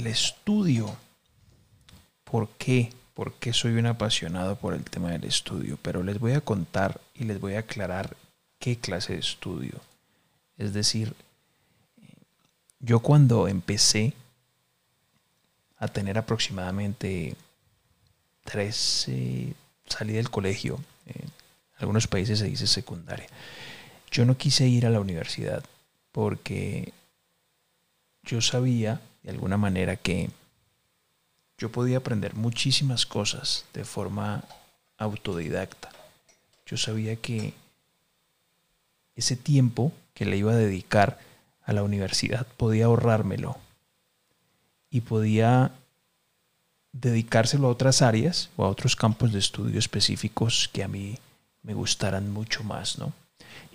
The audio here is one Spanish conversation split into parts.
el estudio. ¿Por qué? ¿Por qué soy un apasionado por el tema del estudio? Pero les voy a contar y les voy a aclarar qué clase de estudio. Es decir, yo cuando empecé a tener aproximadamente 13, salí del colegio, en algunos países se dice secundaria, yo no quise ir a la universidad porque yo sabía de alguna manera que yo podía aprender muchísimas cosas de forma autodidacta. Yo sabía que ese tiempo que le iba a dedicar a la universidad podía ahorrármelo y podía dedicárselo a otras áreas o a otros campos de estudio específicos que a mí me gustaran mucho más, ¿no?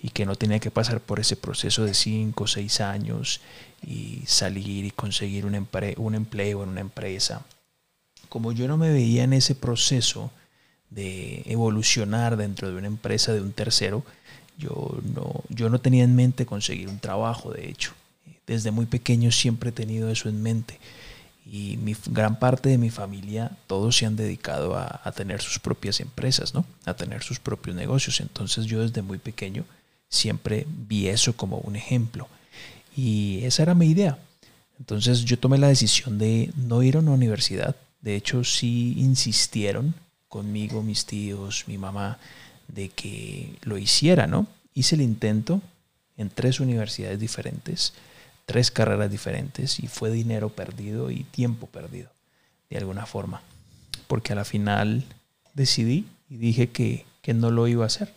Y que no tenía que pasar por ese proceso de cinco o seis años y salir y conseguir un, un empleo en una empresa. Como yo no me veía en ese proceso de evolucionar dentro de una empresa de un tercero, yo no, yo no tenía en mente conseguir un trabajo, de hecho. Desde muy pequeño siempre he tenido eso en mente. Y mi gran parte de mi familia, todos se han dedicado a, tener sus propias empresas, ¿no? A tener sus propios negocios. Entonces yo desde muy pequeño siempre vi eso como un ejemplo. Y esa era mi idea. Entonces yo tomé la decisión de no ir a una universidad. De hecho, sí insistieron conmigo, mis tíos, mi mamá, de que lo hiciera, ¿no? Hice el intento en tres universidades diferentes tres carreras diferentes y fue dinero perdido y tiempo perdido, de alguna forma. Porque a la final decidí y dije que, que no lo iba a hacer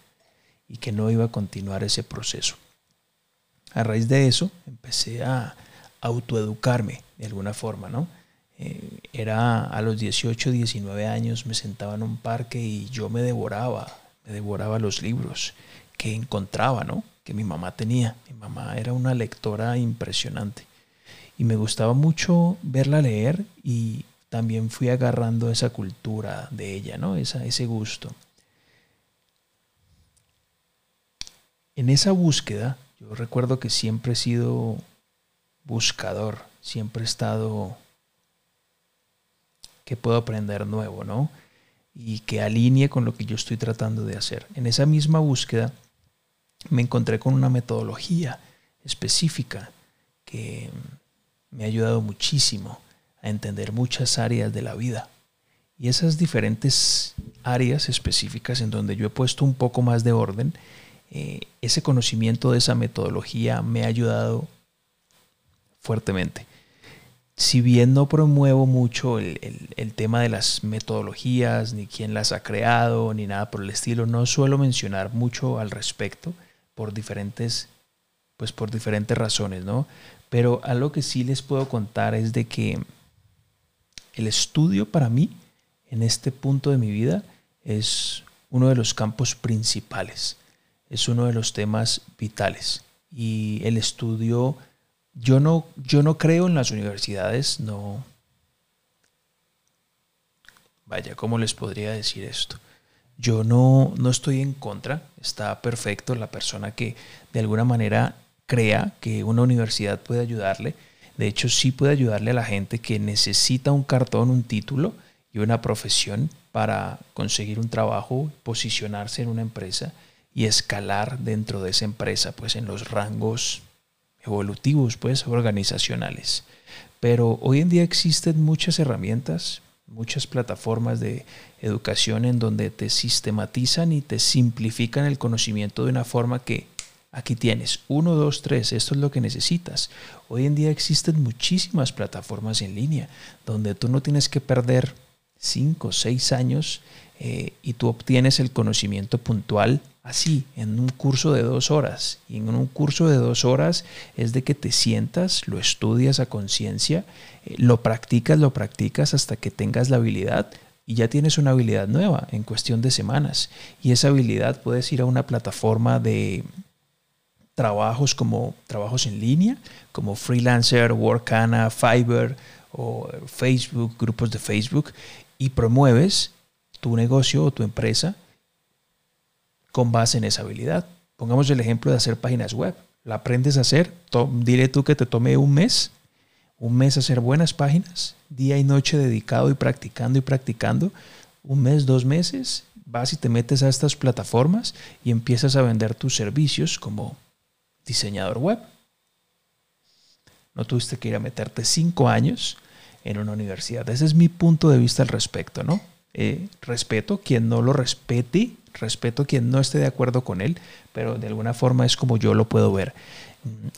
y que no iba a continuar ese proceso. A raíz de eso empecé a autoeducarme de alguna forma, ¿no? Eh, era a los 18, 19 años, me sentaba en un parque y yo me devoraba, me devoraba los libros que encontraba, ¿no? Que mi mamá tenía. Mi mamá era una lectora impresionante y me gustaba mucho verla leer y también fui agarrando esa cultura de ella, ¿no? Esa, ese gusto. En esa búsqueda, yo recuerdo que siempre he sido buscador, siempre he estado que puedo aprender nuevo, ¿no? Y que alinee con lo que yo estoy tratando de hacer. En esa misma búsqueda, me encontré con una metodología específica que me ha ayudado muchísimo a entender muchas áreas de la vida. Y esas diferentes áreas específicas en donde yo he puesto un poco más de orden, eh, ese conocimiento de esa metodología me ha ayudado fuertemente. Si bien no promuevo mucho el, el tema de las metodologías, ni quién las ha creado, ni nada por el estilo, no suelo mencionar mucho al respecto por diferentes, pues por diferentes razones, ¿no? Pero algo que sí les puedo contar es de que el estudio para mí, en este punto de mi vida, es uno de los campos principales, es uno de los temas vitales. Y el estudio, yo no, yo no creo en las universidades, no. Vaya, ¿cómo les podría decir esto? Yo no, no estoy en contra, está perfecto la persona que de alguna manera crea que una universidad puede ayudarle. De hecho, sí puede ayudarle a la gente que necesita un cartón, un título y una profesión para conseguir un trabajo, posicionarse en una empresa y escalar dentro de esa empresa, pues en los rangos evolutivos, pues organizacionales. Pero hoy en día existen muchas herramientas, muchas plataformas de educación en donde te sistematizan y te simplifican el conocimiento de una forma que aquí tienes, uno, dos, tres, esto es lo que necesitas. Hoy en día existen muchísimas plataformas en línea donde tú no tienes que perder cinco, seis años eh, y tú obtienes el conocimiento puntual así, en un curso de dos horas. Y en un curso de dos horas es de que te sientas, lo estudias a conciencia, eh, lo practicas, lo practicas hasta que tengas la habilidad y ya tienes una habilidad nueva en cuestión de semanas. Y esa habilidad puedes ir a una plataforma de trabajos como trabajos en línea, como Freelancer, Workana, Fiverr o Facebook, grupos de Facebook, y promueves tu negocio o tu empresa con base en esa habilidad. Pongamos el ejemplo de hacer páginas web. La aprendes a hacer, dile tú que te tome un mes un mes hacer buenas páginas, día y noche dedicado y practicando y practicando, un mes, dos meses, vas y te metes a estas plataformas y empiezas a vender tus servicios como diseñador web. No tuviste que ir a meterte cinco años en una universidad. Ese es mi punto de vista al respecto, ¿no? Eh, respeto quien no lo respete, respeto quien no esté de acuerdo con él, pero de alguna forma es como yo lo puedo ver.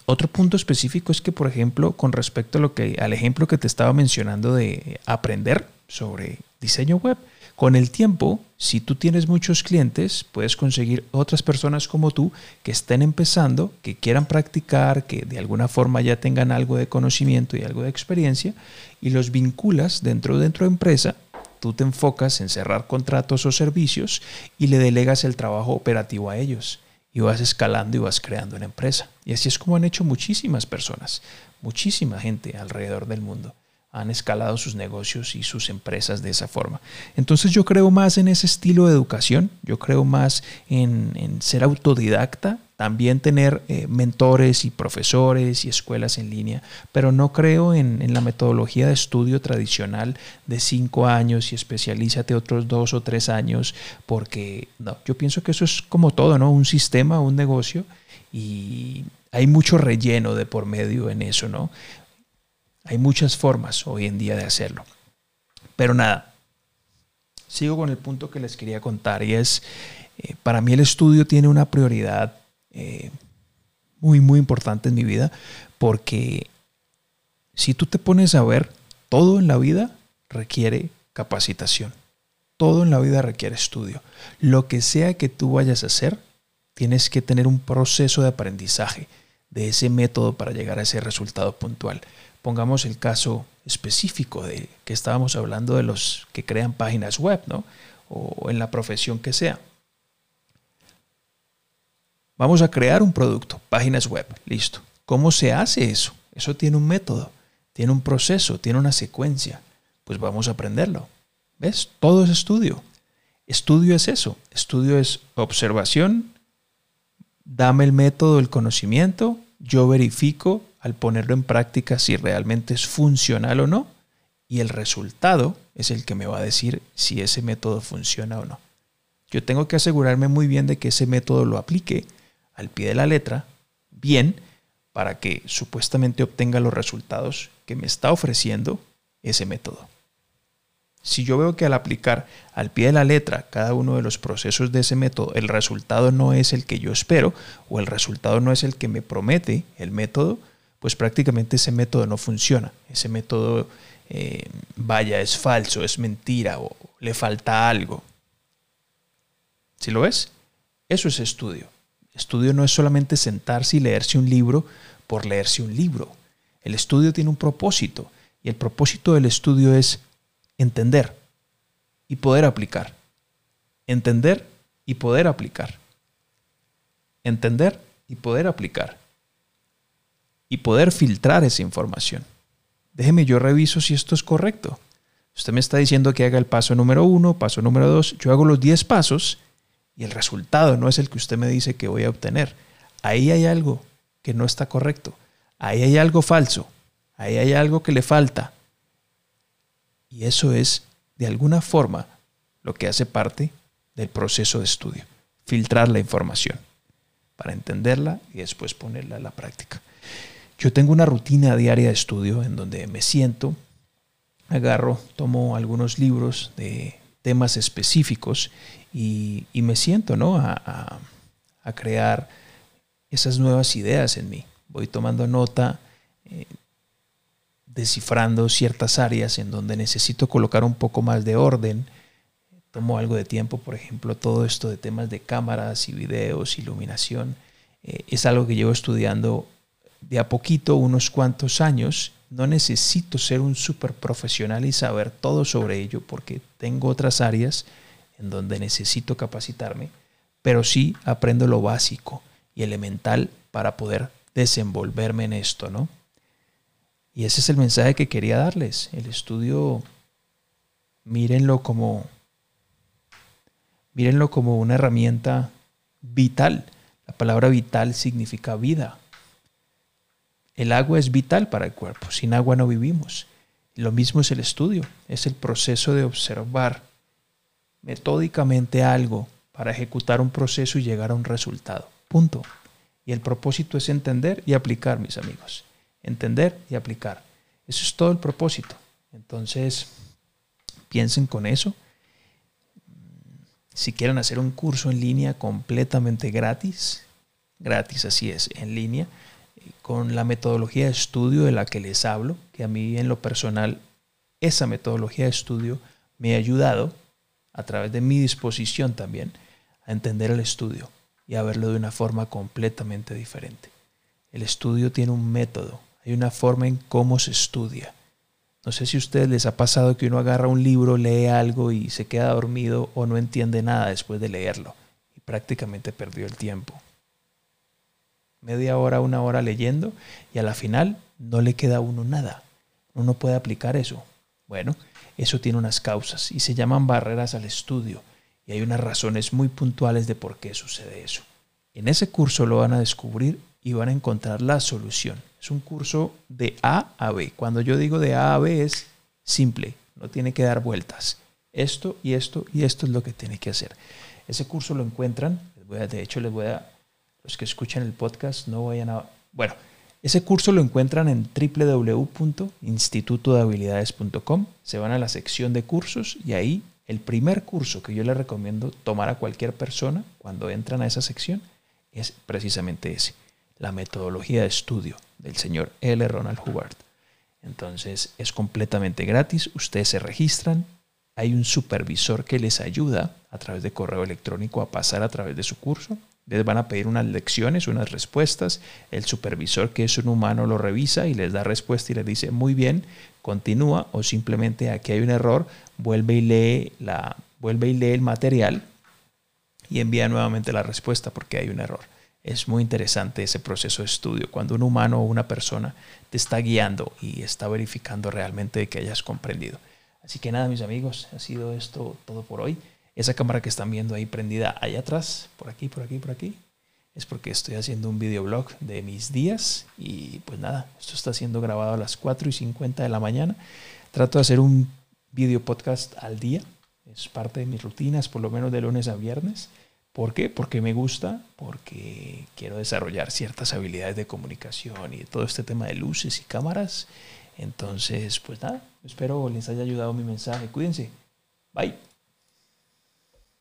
Otro punto específico es que, por ejemplo, con respecto a lo que, al ejemplo que te estaba mencionando de aprender sobre diseño web, con el tiempo, si tú tienes muchos clientes, puedes conseguir otras personas como tú que estén empezando, que quieran practicar, que de alguna forma ya tengan algo de conocimiento y algo de experiencia, y los vinculas dentro dentro de empresa. Tú te enfocas en cerrar contratos o servicios y le delegas el trabajo operativo a ellos y vas escalando y vas creando una empresa. Y así es como han hecho muchísimas personas, muchísima gente alrededor del mundo. Han escalado sus negocios y sus empresas de esa forma. Entonces yo creo más en ese estilo de educación, yo creo más en, en ser autodidacta, también tener eh, mentores y profesores y escuelas en línea, pero no creo en, en, la metodología de estudio tradicional de cinco años y especialízate otros dos o tres años, porque no, yo pienso que eso es como todo, ¿no? Un sistema, un negocio y hay mucho relleno de por medio en eso, ¿no? Hay muchas formas hoy en día de hacerlo. Pero nada, sigo con el punto que les quería contar y es, eh, para mí el estudio tiene una prioridad eh, muy, muy importante en mi vida, porque si tú te pones a ver, todo en la vida requiere capacitación. Todo en la vida requiere estudio. Lo que sea que tú vayas a hacer, tienes que tener un proceso de aprendizaje de ese método para llegar a ese resultado puntual. Pongamos el caso específico de que estábamos hablando de los que crean páginas web, ¿no? O en la profesión que sea. Vamos a crear un producto, páginas web, listo. ¿Cómo se hace eso? Eso tiene un método, tiene un proceso, tiene una secuencia. Pues vamos a aprenderlo. ¿Ves? Todo es estudio. Estudio es eso. Estudio es observación. Dame el método, el conocimiento. Yo verifico al ponerlo en práctica si realmente es funcional o no. Y el resultado es el que me va a decir si ese método funciona o no. Yo tengo que asegurarme muy bien de que ese método lo aplique al pie de la letra, bien, para que supuestamente obtenga los resultados que me está ofreciendo ese método. Si yo veo que al aplicar al pie de la letra cada uno de los procesos de ese método, el resultado no es el que yo espero o el resultado no es el que me promete el método, pues prácticamente ese método no funciona. Ese método, eh, vaya, es falso, es mentira o le falta algo. ¿Sí lo ves? Eso es estudio. Estudio no es solamente sentarse y leerse un libro por leerse un libro. El estudio tiene un propósito y el propósito del estudio es entender y poder aplicar. Entender y poder aplicar. Entender y poder aplicar. Y poder filtrar esa información. Déjeme, yo reviso si esto es correcto. Usted me está diciendo que haga el paso número uno, paso número dos. Yo hago los diez pasos y el resultado no es el que usted me dice que voy a obtener. Ahí hay algo que no está correcto. Ahí hay algo falso. Ahí hay algo que le falta. Y eso es, de alguna forma, lo que hace parte del proceso de estudio. Filtrar la información para entenderla y después ponerla a la práctica. Yo tengo una rutina diaria de estudio en donde me siento, agarro, tomo algunos libros de temas específicos y, me siento ¿no? a, crear esas nuevas ideas en mí. Voy tomando nota, eh, descifrando ciertas áreas en donde necesito colocar un poco más de orden. Tomo algo de tiempo, por ejemplo, todo esto de temas de cámaras y videos, iluminación. Eh, es algo que llevo estudiando de a poquito, unos cuantos años, no necesito ser un súper profesional y saber todo sobre ello porque tengo otras áreas en donde necesito capacitarme, pero sí aprendo lo básico y elemental para poder desenvolverme en esto, ¿no? Y ese es el mensaje que quería darles. El estudio, mírenlo como, mírenlo como una herramienta vital. La palabra vital significa vida. El agua es vital para el cuerpo. Sin agua no vivimos. Lo mismo es el estudio. Es el proceso de observar metódicamente algo para ejecutar un proceso y llegar a un resultado. Punto. Y el propósito es entender y aplicar, mis amigos. Entender y aplicar. Eso es todo el propósito. Entonces, piensen con eso. Si quieren hacer un curso en línea completamente gratis, gratis así es, en línea, con la metodología de estudio de la que les hablo, que a mí en lo personal, esa metodología de estudio me ha ayudado a través de mi disposición también a entender el estudio y a verlo de una forma completamente diferente. El estudio tiene un método, hay una forma en cómo se estudia. No sé si a ustedes les ha pasado que uno agarra un libro, lee algo y se queda dormido o no entiende nada después de leerlo y prácticamente perdió el tiempo. Media hora, una hora leyendo y a la final no le queda a uno nada. Uno puede aplicar eso. Bueno, eso tiene unas causas y se llaman barreras al estudio y hay unas razones muy puntuales de por qué sucede eso. En ese curso lo van a descubrir y van a encontrar la solución. Es un curso de A a B. Cuando yo digo de A a B es simple, no tiene que dar vueltas. Esto y esto y esto es lo que tiene que hacer. Ese curso lo encuentran, de hecho les voy a, los que escuchan el podcast no vayan a, bueno, ese curso lo encuentran en www.institutodehabilidades.com. Se van a la sección de cursos y ahí el primer curso que yo les recomiendo tomar a cualquier persona cuando entran a esa sección es precisamente ese, la metodología de estudio del señor L. Ronald Hubbard. Entonces es completamente gratis, ustedes se registran, hay un supervisor que les ayuda a través de correo electrónico a pasar a través de su curso les van a pedir unas lecciones, unas respuestas. El supervisor, que es un humano, lo revisa y les da respuesta y les dice, muy bien, continúa o simplemente aquí hay un error, vuelve y lee, la, vuelve y lee el material y envía nuevamente la respuesta porque hay un error. Es muy interesante ese proceso de estudio, cuando un humano o una persona te está guiando y está verificando realmente que hayas comprendido. Así que nada, mis amigos, ha sido esto todo por hoy. Esa cámara que están viendo ahí prendida allá atrás, por aquí, por aquí, por aquí, es porque estoy haciendo un videoblog de mis días y pues nada, esto está siendo grabado a las 4 y 50 de la mañana. Trato de hacer un video podcast al día, es parte de mis rutinas, por lo menos de lunes a viernes. ¿Por qué? Porque me gusta, porque quiero desarrollar ciertas habilidades de comunicación y todo este tema de luces y cámaras. Entonces, pues nada, espero les haya ayudado mi mensaje. Cuídense. Bye.